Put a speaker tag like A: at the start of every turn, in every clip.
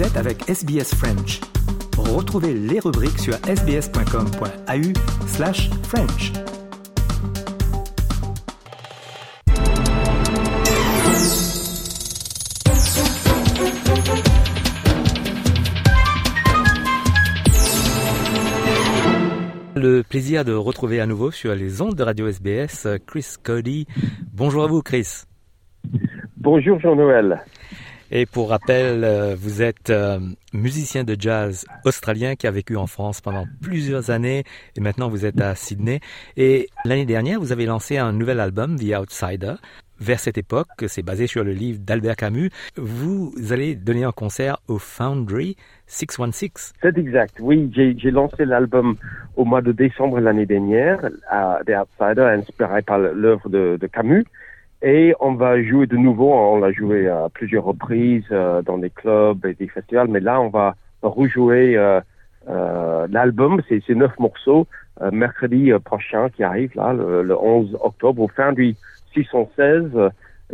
A: Vous êtes avec SBS French. Retrouvez les rubriques sur sbs.com.au slash French. Le plaisir de retrouver à nouveau sur les ondes de Radio SBS Chris Cody. Bonjour à vous Chris.
B: Bonjour Jean-Noël.
A: Et pour rappel, euh, vous êtes euh, musicien de jazz australien qui a vécu en France pendant plusieurs années et maintenant vous êtes à Sydney. Et l'année dernière, vous avez lancé un nouvel album, The Outsider. Vers cette époque, c'est basé sur le livre d'Albert Camus, vous allez donner un concert au Foundry 616.
B: C'est exact, oui. J'ai lancé l'album au mois de décembre l'année dernière, The Outsider, inspiré par l'œuvre de, Camus. Et on va jouer de nouveau, on l'a joué à plusieurs reprises euh, dans des clubs et des festivals, mais là on va rejouer euh, euh, l'album, c'est neuf morceaux, euh, mercredi prochain qui arrive là, le, le 11 octobre, au Foundry 616,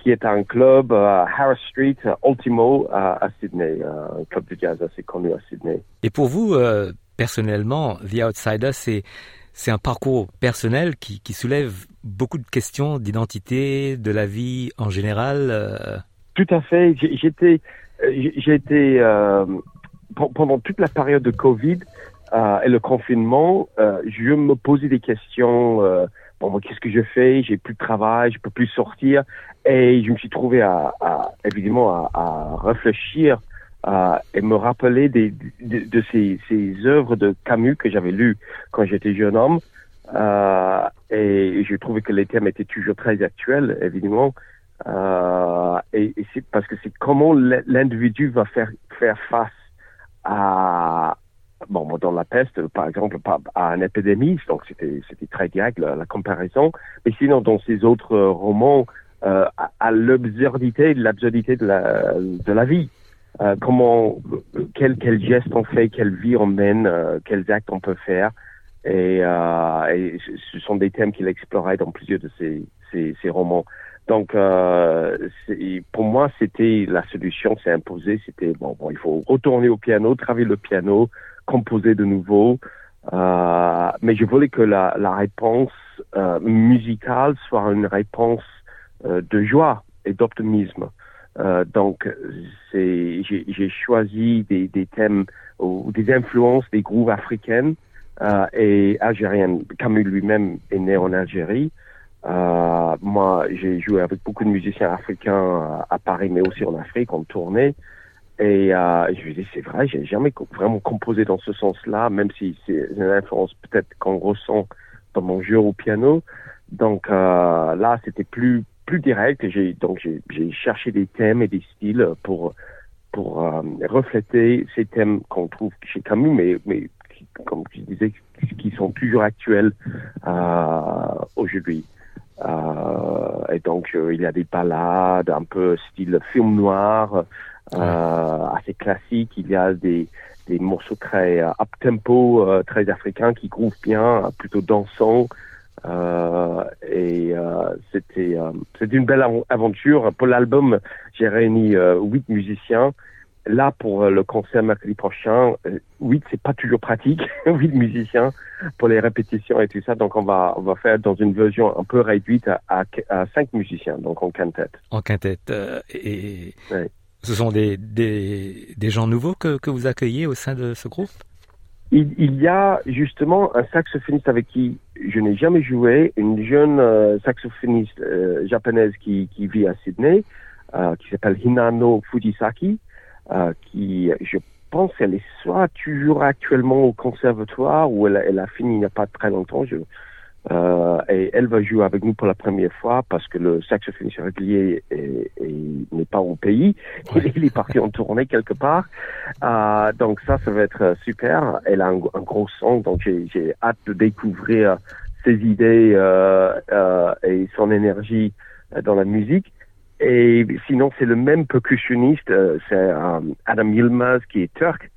B: qui est un club à Harris Street, Ultimo, à, à Sydney, un club de jazz assez connu à Sydney.
A: Et pour vous, euh, personnellement, The Outsider, c'est c'est un parcours personnel qui, soulève beaucoup de questions d'identité, de la vie en général. Euh...
B: Tout à fait. J'étais, j'étais euh, pendant toute la période de Covid euh, et le confinement, euh, je me posais des questions qu'est-ce que je fais? J'ai plus de travail, je peux plus sortir. Et je me suis trouvé à, évidemment à réfléchir à, et me rappeler des, de, de ces, ces œuvres de Camus que j'avais lues quand j'étais jeune homme. Euh, et j'ai trouvé que les thèmes étaient toujours très actuels, évidemment. Euh, et, et c'est parce que c'est comment l'individu va faire faire face à, bon, dans la peste, par exemple, à une épidémie, donc c'était c'était très direct la, la, comparaison. Mais sinon, dans ces autres romans, euh, à, à l'absurdité, l'absurdité de la de la vie. Euh, comment, quel quel geste on fait, quelle vie on mène, euh, quels actes on peut faire. Et, euh, ce sont des thèmes qu'il explorait dans plusieurs de ses, ses, ses romans. Donc, euh, pour moi, c'était la solution, s'est imposée. C'était bon, bon, il faut retourner au piano, travailler le piano, composer de nouveau. Euh, mais je voulais que la, la réponse euh, musicale soit une réponse de joie et d'optimisme. Euh, donc, j'ai choisi des, des, thèmes ou des influences des groupes africaines euh, et algériennes. Camus lui-même est né en Algérie. Euh, moi, j'ai joué avec beaucoup de musiciens africains à Paris, mais aussi en Afrique, en tournée. Et euh, je lui dis, c'est vrai, j'ai jamais vraiment composé dans ce sens-là, même si c'est une influence peut-être qu'on ressent dans mon jeu au piano. Donc euh, là, c'était plus plus direct. J'ai donc j'ai cherché des thèmes et des styles pour pour euh, refléter ces thèmes qu'on trouve chez Camus, mais mais qui, comme je disais, qui sont toujours actuels euh, aujourd'hui. Euh, et donc il y a des ballades un peu style film noir assez classique. Il y a des, des morceaux très up tempo, euh, très africains qui grouvent bien, plutôt dansants. Euh, et euh, c'était euh, c'était une belle aventure. Pour l'album, j'ai réuni huit musiciens. Là, pour le concert mercredi prochain, huit c'est pas toujours pratique, huit musiciens pour les répétitions et tout ça. Donc on va on va faire dans une version un peu réduite à, à, à cinq musiciens, donc en quintette.
A: En quintette et. Ce sont des, des, des gens nouveaux que, que, vous accueillez au sein de ce groupe?
B: Il, il, y a justement un saxophoniste avec qui je n'ai jamais joué, une jeune euh, saxophoniste euh, japonaise qui, qui vit à Sydney, euh, qui s'appelle Hinano Fujisaki, euh, qui, je pense, elle est soit toujours actuellement au conservatoire ou elle, elle a fini il n'y a pas très longtemps. Je, euh, et elle va jouer avec nous pour la première fois parce que le saxophoniste régulier n'est pas au pays. Ouais. Il est parti en tournée quelque part. Euh, donc ça, ça va être super. Elle a un, un gros son, donc j'ai hâte de découvrir ses idées euh, et son énergie dans la musique. Et sinon, c'est le même percussionniste, c'est Adam Yilmaz qui est turc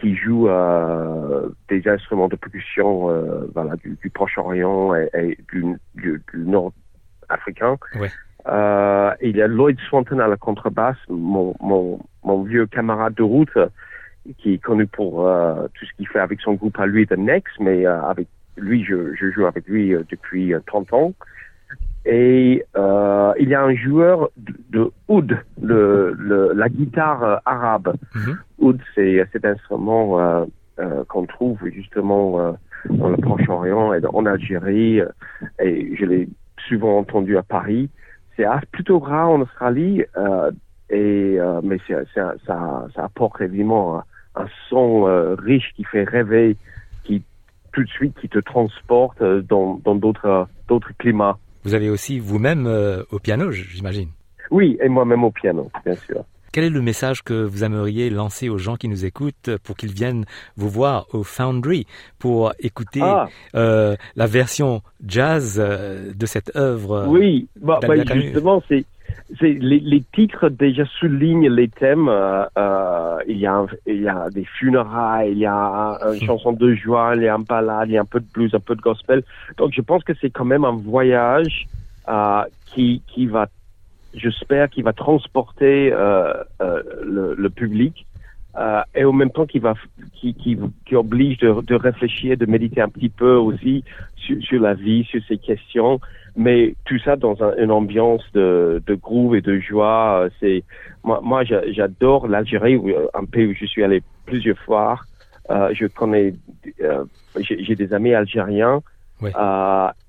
B: qui joue euh, des instruments de percussion euh, voilà, du, du Proche-Orient et, et du, du, du, Nord africain.
A: Ouais.
B: Euh, il y a Lloyd Swanton à la contrebasse, mon, mon, mon mon vieux camarade de route qui est connu pour tout ce qu'il fait avec son groupe à lui, The Next, mais avec lui, je, je, joue avec lui depuis 30 ans. Et il y a un joueur de, de oud, le, le, la guitare arabe. Mm Oud, c'est cet instrument euh, euh, qu'on trouve justement euh, dans le Proche-Orient et en Algérie. Et je l'ai souvent entendu à Paris. C'est plutôt rare en Australie, et mais ça, ça, apporte évidemment un, un son riche qui fait rêver, qui tout de suite qui te transporte dans d'autres d'autres climats.
A: Vous avez aussi vous-même euh, au piano, j'imagine.
B: Oui, et moi-même au piano, bien sûr.
A: Quel est le message que vous aimeriez lancer aux gens qui nous écoutent pour qu'ils viennent vous voir au Foundry pour écouter ah. euh, la version jazz euh, de cette œuvre
B: Oui, bah, bah justement, c'est les, les, titres déjà soulignent les thèmes. Euh, euh, il, y a il y a des funérailles, il y a une hmm. chanson de joie, il y a un ballade, il y a un peu de blues, un peu de gospel. Donc je pense que c'est quand même un voyage euh, qui, qui va, j'espère, qui va transporter euh, euh, le, le, public euh, et en même temps qui va qui, qui, qui oblige de, de, réfléchir, de méditer un petit peu aussi sur, sur, la vie, sur ces questions, mais tout ça dans un, une ambiance de, de groove et de joie. Euh, c'est moi, moi j'adore l'Algérie, euh, un pays où je suis allé plusieurs fois. Euh, je connais, euh, j'ai des amis algériens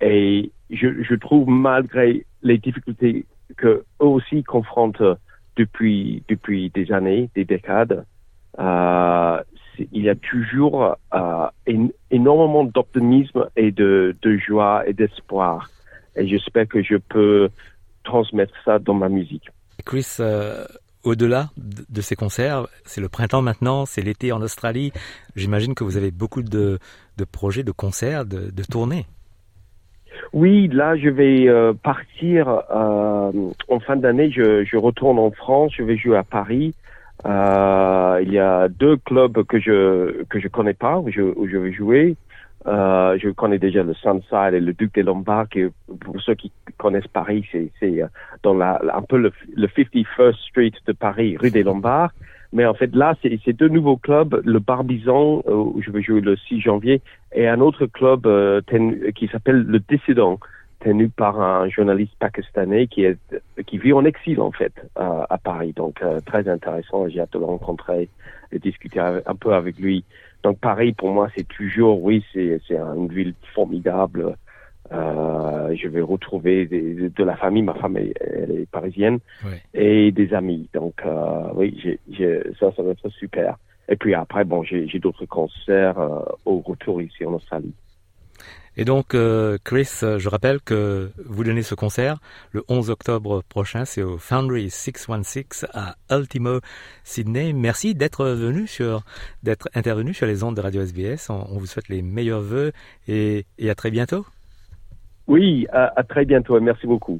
B: et je, je trouve malgré les difficultés que eux aussi confrontent depuis depuis des années, des décades. Euh, il y a toujours euh, énormément d'optimisme et de, de, joie et d'espoir. Et j'espère que je peux transmettre ça dans ma musique.
A: Chris, euh, au-delà de, ces concerts, c'est le printemps maintenant, c'est l'été en Australie. J'imagine que vous avez beaucoup de, de projets, de concerts, de, de, tournées.
B: Oui, là, je vais euh, partir euh, en fin d'année. Je, je, retourne en France. Je vais jouer à Paris. Euh, il y a deux clubs que je que je connais pas où je, où je vais jouer. Euh, je connais déjà le Sunside et le Duc des Lombards. Qui, pour ceux qui connaissent Paris, c'est c'est euh, dans la, un peu le, le 51st Street de Paris, rue des Lombards. Mais en fait, là, c'est deux nouveaux clubs, le Barbizon, euh, où je vais jouer le 6 janvier, et un autre club euh, qui s'appelle le Dissident, tenu par un journaliste pakistanais qui est qui vit en exil en fait à, Paris. Donc euh, très intéressant. J'ai hâte de le rencontrer et discuter un peu avec lui. Donc Paris pour moi c'est toujours oui c'est une ville formidable. Euh, je vais retrouver de la famille. Ma femme elle est parisienne et des amis. Donc euh, oui ça ça va être super. Et puis après bon j'ai d'autres concerts au retour ici en Australie.
A: Et donc, euh, Chris, je rappelle que vous donnez ce concert le 11 octobre prochain, c'est au Foundry 616 à Ultimo, Sydney. Merci d'être venu sur, d'être intervenu sur les ondes de Radio SBS. On, vous souhaite les meilleurs vœux et, à très bientôt.
B: Oui, à, très bientôt merci beaucoup.